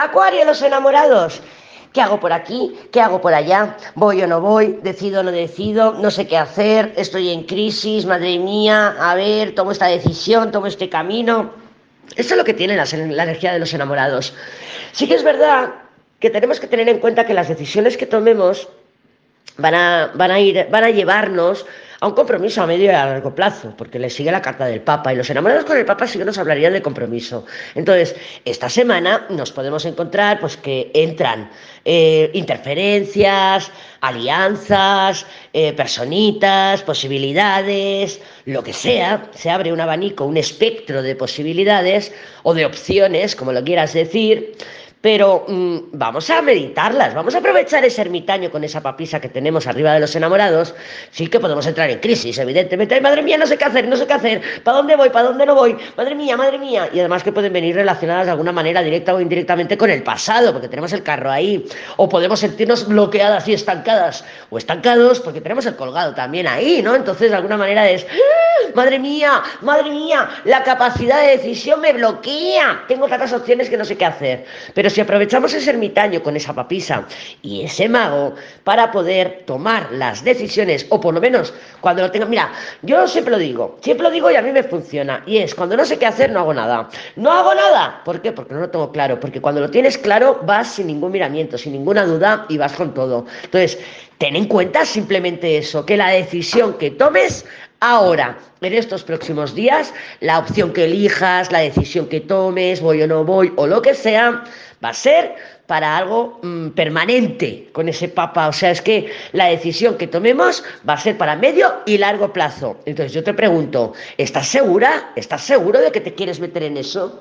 Acuario, los enamorados. ¿Qué hago por aquí? ¿Qué hago por allá? ¿Voy o no voy? ¿Decido o no decido? No sé qué hacer. Estoy en crisis, madre mía. A ver, tomo esta decisión, tomo este camino. Eso es lo que tiene la, la energía de los enamorados. Sí que es verdad que tenemos que tener en cuenta que las decisiones que tomemos van a, van a, ir, van a llevarnos a un compromiso a medio y a largo plazo, porque le sigue la carta del Papa y los enamorados con el Papa sí que nos hablarían de compromiso. Entonces, esta semana nos podemos encontrar pues que entran eh, interferencias, alianzas, eh, personitas, posibilidades, lo que sea, se abre un abanico, un espectro de posibilidades o de opciones, como lo quieras decir, pero mm, vamos a meditarlas, vamos a aprovechar ese ermitaño con esa papisa que tenemos arriba de los enamorados. Sí que podemos entrar en crisis, evidentemente. Madre mía, no sé qué hacer, no sé qué hacer. ¿Para dónde voy? ¿Para dónde no voy? Madre mía, madre mía. Y además que pueden venir relacionadas de alguna manera directa o indirectamente con el pasado, porque tenemos el carro ahí. O podemos sentirnos bloqueadas y estancadas o estancados porque tenemos el colgado también ahí, ¿no? Entonces, de alguna manera es, ¡Ah! madre mía, madre mía, la capacidad de decisión me bloquea. Tengo tantas opciones que no sé qué hacer. Pero si aprovechamos ese ermitaño con esa papisa y ese mago para poder tomar las decisiones, o por lo menos cuando lo tenga, mira, yo siempre lo digo, siempre lo digo y a mí me funciona, y es cuando no sé qué hacer, no hago nada. No hago nada. ¿Por qué? Porque no lo tengo claro, porque cuando lo tienes claro vas sin ningún miramiento, sin ninguna duda y vas con todo. Entonces, ten en cuenta simplemente eso, que la decisión que tomes Ahora, en estos próximos días, la opción que elijas, la decisión que tomes, voy o no voy, o lo que sea, va a ser para algo mm, permanente con ese papa. O sea, es que la decisión que tomemos va a ser para medio y largo plazo. Entonces yo te pregunto, ¿estás segura? ¿Estás seguro de que te quieres meter en eso?